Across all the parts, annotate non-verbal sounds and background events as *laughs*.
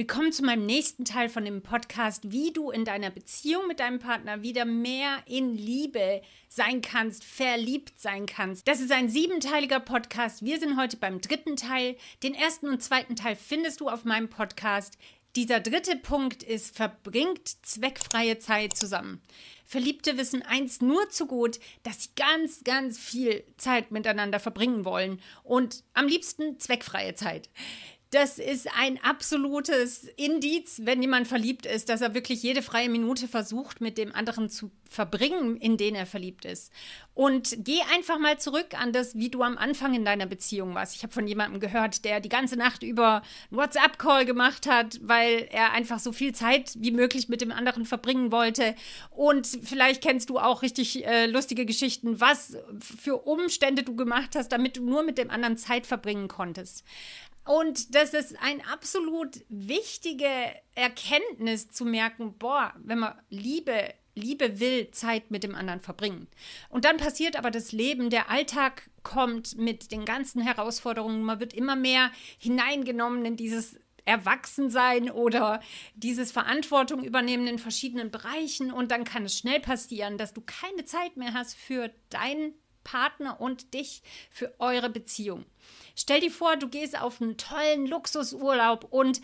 Willkommen zu meinem nächsten Teil von dem Podcast, wie du in deiner Beziehung mit deinem Partner wieder mehr in Liebe sein kannst, verliebt sein kannst. Das ist ein siebenteiliger Podcast. Wir sind heute beim dritten Teil. Den ersten und zweiten Teil findest du auf meinem Podcast. Dieser dritte Punkt ist, verbringt zweckfreie Zeit zusammen. Verliebte wissen eins nur zu gut, dass sie ganz, ganz viel Zeit miteinander verbringen wollen und am liebsten zweckfreie Zeit das ist ein absolutes Indiz, wenn jemand verliebt ist, dass er wirklich jede freie Minute versucht, mit dem anderen zu verbringen, in den er verliebt ist. Und geh einfach mal zurück an das, wie du am Anfang in deiner Beziehung warst. Ich habe von jemandem gehört, der die ganze Nacht über einen WhatsApp-Call gemacht hat, weil er einfach so viel Zeit wie möglich mit dem anderen verbringen wollte. Und vielleicht kennst du auch richtig äh, lustige Geschichten, was für Umstände du gemacht hast, damit du nur mit dem anderen Zeit verbringen konntest. Und das ist ein absolut wichtige Erkenntnis zu merken, boah, wenn man Liebe, Liebe will, Zeit mit dem anderen verbringen. Und dann passiert aber das Leben, der Alltag kommt mit den ganzen Herausforderungen, man wird immer mehr hineingenommen in dieses Erwachsensein oder dieses Verantwortung übernehmen in verschiedenen Bereichen und dann kann es schnell passieren, dass du keine Zeit mehr hast für deinen Partner und dich für eure Beziehung. Stell dir vor, du gehst auf einen tollen Luxusurlaub und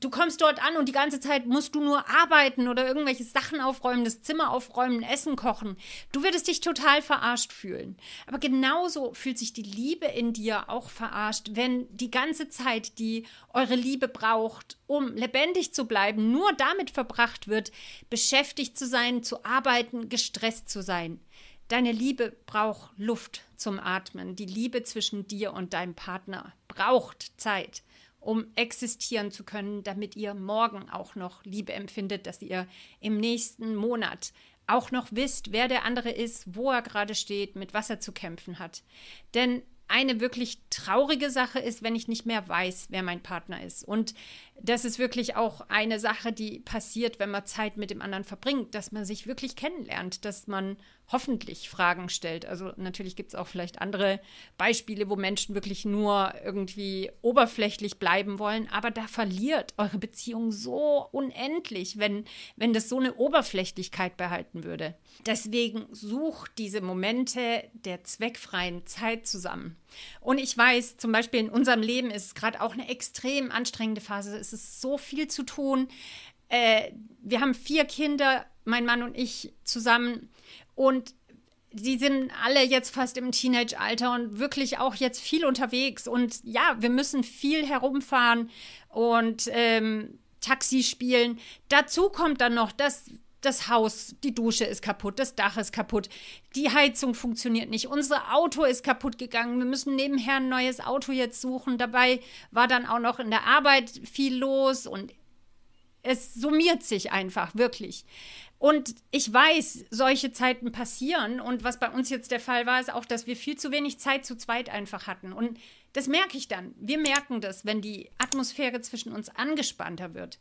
du kommst dort an und die ganze Zeit musst du nur arbeiten oder irgendwelche Sachen aufräumen, das Zimmer aufräumen, Essen kochen. Du würdest dich total verarscht fühlen. Aber genauso fühlt sich die Liebe in dir auch verarscht, wenn die ganze Zeit, die eure Liebe braucht, um lebendig zu bleiben, nur damit verbracht wird, beschäftigt zu sein, zu arbeiten, gestresst zu sein. Deine Liebe braucht Luft zum Atmen. Die Liebe zwischen dir und deinem Partner braucht Zeit, um existieren zu können, damit ihr morgen auch noch Liebe empfindet, dass ihr im nächsten Monat auch noch wisst, wer der andere ist, wo er gerade steht, mit was er zu kämpfen hat. Denn eine wirklich traurige Sache ist, wenn ich nicht mehr weiß, wer mein Partner ist. Und das ist wirklich auch eine Sache, die passiert, wenn man Zeit mit dem anderen verbringt, dass man sich wirklich kennenlernt, dass man hoffentlich Fragen stellt. Also natürlich gibt es auch vielleicht andere Beispiele, wo Menschen wirklich nur irgendwie oberflächlich bleiben wollen, aber da verliert eure Beziehung so unendlich, wenn, wenn das so eine Oberflächlichkeit behalten würde. Deswegen sucht diese Momente der zweckfreien Zeit zusammen. Und ich weiß, zum Beispiel in unserem Leben ist es gerade auch eine extrem anstrengende Phase es ist so viel zu tun. Äh, wir haben vier Kinder, mein Mann und ich zusammen. Und sie sind alle jetzt fast im Teenage-Alter und wirklich auch jetzt viel unterwegs. Und ja, wir müssen viel herumfahren und ähm, Taxi spielen. Dazu kommt dann noch, dass das Haus, die Dusche ist kaputt, das Dach ist kaputt, die Heizung funktioniert nicht, unser Auto ist kaputt gegangen, wir müssen nebenher ein neues Auto jetzt suchen. Dabei war dann auch noch in der Arbeit viel los und es summiert sich einfach wirklich. Und ich weiß, solche Zeiten passieren. Und was bei uns jetzt der Fall war, ist auch, dass wir viel zu wenig Zeit zu zweit einfach hatten. Und das merke ich dann. Wir merken das, wenn die Atmosphäre zwischen uns angespannter wird.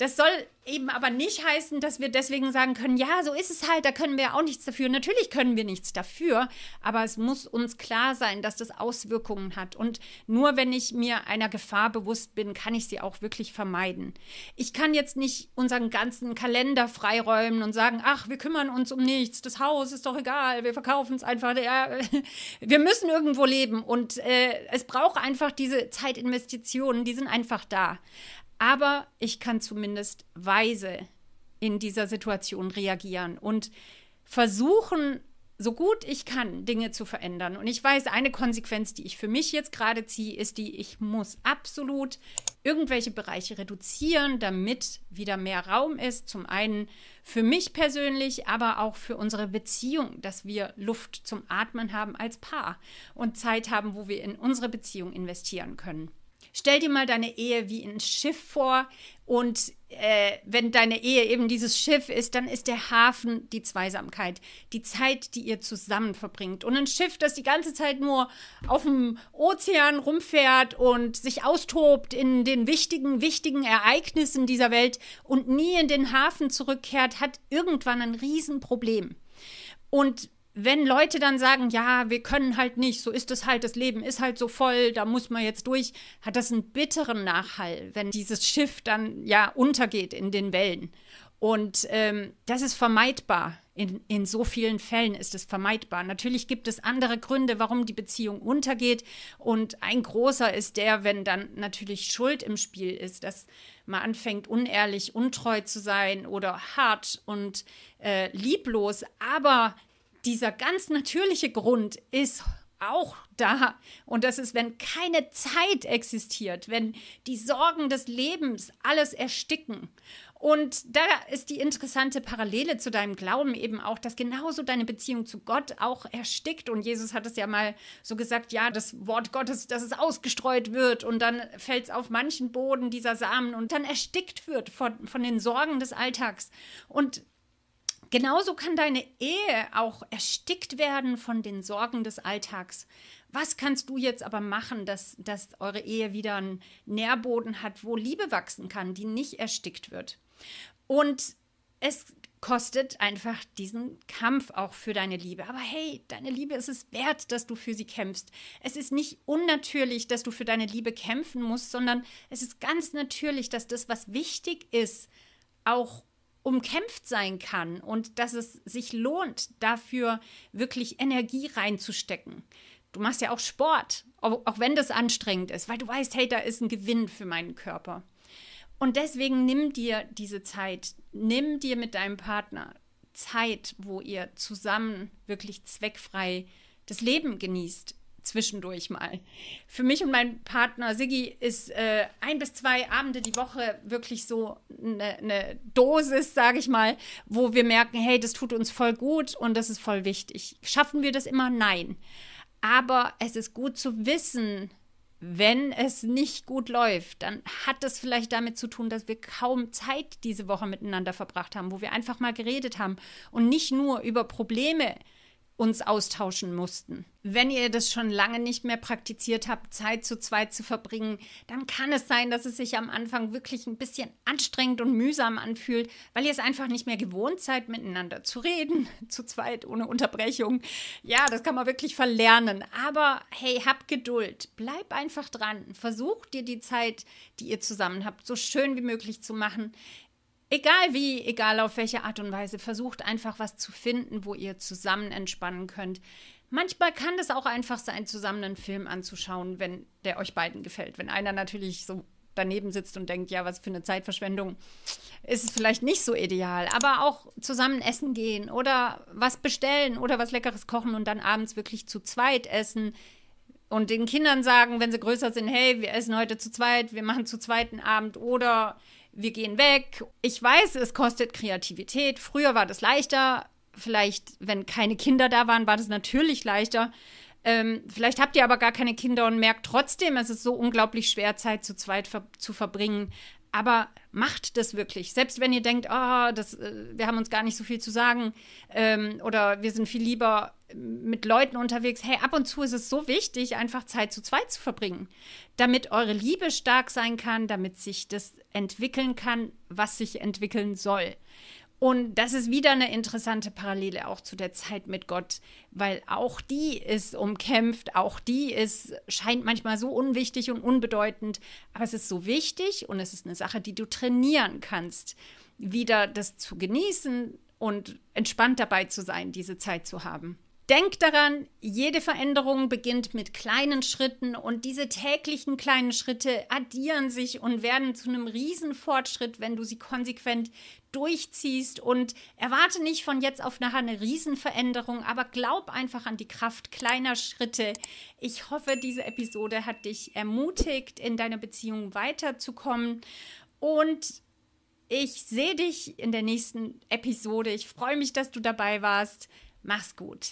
Das soll eben aber nicht heißen, dass wir deswegen sagen können, ja, so ist es halt, da können wir auch nichts dafür. Natürlich können wir nichts dafür, aber es muss uns klar sein, dass das Auswirkungen hat. Und nur wenn ich mir einer Gefahr bewusst bin, kann ich sie auch wirklich vermeiden. Ich kann jetzt nicht unseren ganzen Kalender freiräumen und sagen, ach, wir kümmern uns um nichts, das Haus ist doch egal, wir verkaufen es einfach. Ja, *laughs* wir müssen irgendwo leben und äh, es braucht einfach diese Zeitinvestitionen, die sind einfach da. Aber ich kann zumindest weise in dieser Situation reagieren und versuchen, so gut ich kann, Dinge zu verändern. Und ich weiß, eine Konsequenz, die ich für mich jetzt gerade ziehe, ist die, ich muss absolut irgendwelche Bereiche reduzieren, damit wieder mehr Raum ist. Zum einen für mich persönlich, aber auch für unsere Beziehung, dass wir Luft zum Atmen haben als Paar und Zeit haben, wo wir in unsere Beziehung investieren können. Stell dir mal deine Ehe wie ein Schiff vor und äh, wenn deine Ehe eben dieses Schiff ist, dann ist der Hafen die Zweisamkeit, die Zeit, die ihr zusammen verbringt. Und ein Schiff, das die ganze Zeit nur auf dem Ozean rumfährt und sich austobt in den wichtigen, wichtigen Ereignissen dieser Welt und nie in den Hafen zurückkehrt, hat irgendwann ein Riesenproblem. Und wenn Leute dann sagen, ja, wir können halt nicht, so ist es halt, das Leben ist halt so voll, da muss man jetzt durch, hat das einen bitteren Nachhall, wenn dieses Schiff dann ja untergeht in den Wellen. Und ähm, das ist vermeidbar. In, in so vielen Fällen ist es vermeidbar. Natürlich gibt es andere Gründe, warum die Beziehung untergeht. Und ein großer ist der, wenn dann natürlich Schuld im Spiel ist, dass man anfängt, unehrlich, untreu zu sein oder hart und äh, lieblos. Aber dieser ganz natürliche Grund ist auch da. Und das ist, wenn keine Zeit existiert, wenn die Sorgen des Lebens alles ersticken. Und da ist die interessante Parallele zu deinem Glauben eben auch, dass genauso deine Beziehung zu Gott auch erstickt. Und Jesus hat es ja mal so gesagt, ja, das Wort Gottes, dass es ausgestreut wird und dann fällt es auf manchen Boden dieser Samen und dann erstickt wird von, von den Sorgen des Alltags. Und genauso kann deine Ehe auch erstickt werden von den Sorgen des Alltags. Was kannst du jetzt aber machen, dass, dass eure Ehe wieder einen Nährboden hat, wo Liebe wachsen kann, die nicht erstickt wird? Und es kostet einfach diesen Kampf auch für deine Liebe. Aber hey, deine Liebe ist es wert, dass du für sie kämpfst. Es ist nicht unnatürlich, dass du für deine Liebe kämpfen musst, sondern es ist ganz natürlich, dass das, was wichtig ist, auch umkämpft sein kann und dass es sich lohnt, dafür wirklich Energie reinzustecken. Du machst ja auch Sport, auch wenn das anstrengend ist, weil du weißt, hey, da ist ein Gewinn für meinen Körper. Und deswegen nimm dir diese Zeit, nimm dir mit deinem Partner Zeit, wo ihr zusammen wirklich zweckfrei das Leben genießt, zwischendurch mal. Für mich und meinen Partner Siggi ist äh, ein bis zwei Abende die Woche wirklich so eine, eine Dosis, sage ich mal, wo wir merken, hey, das tut uns voll gut und das ist voll wichtig. Schaffen wir das immer? Nein. Aber es ist gut zu wissen, wenn es nicht gut läuft, dann hat das vielleicht damit zu tun, dass wir kaum Zeit diese Woche miteinander verbracht haben, wo wir einfach mal geredet haben und nicht nur über Probleme uns austauschen mussten. Wenn ihr das schon lange nicht mehr praktiziert habt, Zeit zu zweit zu verbringen, dann kann es sein, dass es sich am Anfang wirklich ein bisschen anstrengend und mühsam anfühlt, weil ihr es einfach nicht mehr gewohnt seid, miteinander zu reden, *laughs* zu zweit ohne Unterbrechung. Ja, das kann man wirklich verlernen. Aber hey, habt Geduld, bleib einfach dran, versucht dir die Zeit, die ihr zusammen habt, so schön wie möglich zu machen egal wie, egal auf welche Art und Weise, versucht einfach was zu finden, wo ihr zusammen entspannen könnt. Manchmal kann es auch einfach sein, zusammen einen Film anzuschauen, wenn der euch beiden gefällt. Wenn einer natürlich so daneben sitzt und denkt, ja, was für eine Zeitverschwendung, ist es vielleicht nicht so ideal. Aber auch zusammen essen gehen oder was bestellen oder was Leckeres kochen und dann abends wirklich zu zweit essen. Und den Kindern sagen, wenn sie größer sind, hey, wir essen heute zu zweit, wir machen zu zweiten Abend oder wir gehen weg. Ich weiß, es kostet Kreativität. Früher war das leichter. Vielleicht, wenn keine Kinder da waren, war das natürlich leichter. Ähm, vielleicht habt ihr aber gar keine Kinder und merkt trotzdem, es ist so unglaublich schwer, Zeit zu zweit ver zu verbringen. Aber macht das wirklich. Selbst wenn ihr denkt, oh, das, äh, wir haben uns gar nicht so viel zu sagen ähm, oder wir sind viel lieber mit Leuten unterwegs. Hey, ab und zu ist es so wichtig, einfach Zeit zu zweit zu verbringen, damit eure Liebe stark sein kann, damit sich das entwickeln kann, was sich entwickeln soll. Und das ist wieder eine interessante Parallele auch zu der Zeit mit Gott, weil auch die ist umkämpft, auch die ist, scheint manchmal so unwichtig und unbedeutend, aber es ist so wichtig und es ist eine Sache, die du trainieren kannst, wieder das zu genießen und entspannt dabei zu sein, diese Zeit zu haben. Denk daran, jede Veränderung beginnt mit kleinen Schritten und diese täglichen kleinen Schritte addieren sich und werden zu einem Riesenfortschritt, wenn du sie konsequent durchziehst und erwarte nicht von jetzt auf nachher eine Riesenveränderung, aber glaub einfach an die Kraft kleiner Schritte. Ich hoffe, diese Episode hat dich ermutigt, in deiner Beziehung weiterzukommen und ich sehe dich in der nächsten Episode. Ich freue mich, dass du dabei warst. Mach's gut.